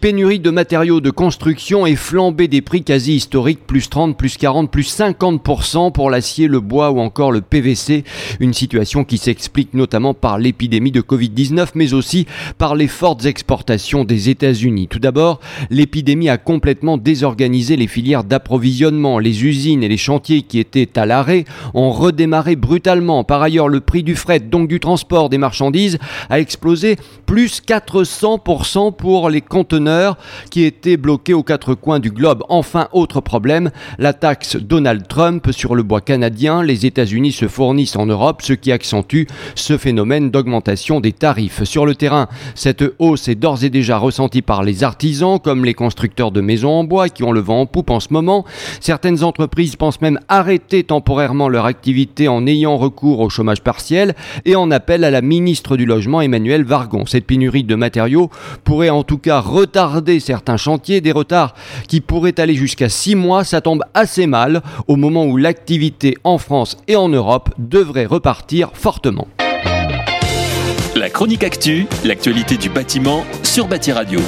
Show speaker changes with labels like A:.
A: Pénurie de matériaux de construction et flambée des prix quasi historiques, plus 30, plus 40, plus 50% pour l'acier, le bois ou encore le PVC. Une situation qui s'explique notamment par l'épidémie de Covid-19, mais aussi par les fortes exportations des États-Unis. Tout d'abord, l'épidémie a complètement désorganisé les filières d'approvisionnement. Les usines et les chantiers qui étaient à l'arrêt ont redémarré brutalement. Par ailleurs, le prix du fret, donc du transport des marchandises, a explosé plus 400% pour les conteneurs qui était bloqué aux quatre coins du globe. Enfin, autre problème, la taxe Donald Trump sur le bois canadien. Les États-Unis se fournissent en Europe, ce qui accentue ce phénomène d'augmentation des tarifs. Sur le terrain, cette hausse est d'ores et déjà ressentie par les artisans, comme les constructeurs de maisons en bois qui ont le vent en poupe en ce moment. Certaines entreprises pensent même arrêter temporairement leur activité en ayant recours au chômage partiel et en appellent à la ministre du Logement Emmanuel Vargon. Cette pénurie de matériaux pourrait en tout cas retarder certains chantiers, des retards qui pourraient aller jusqu'à 6 mois, ça tombe assez mal au moment où l'activité en France et en Europe devrait repartir fortement.
B: La chronique actu, l'actualité du bâtiment sur Bâti Radio.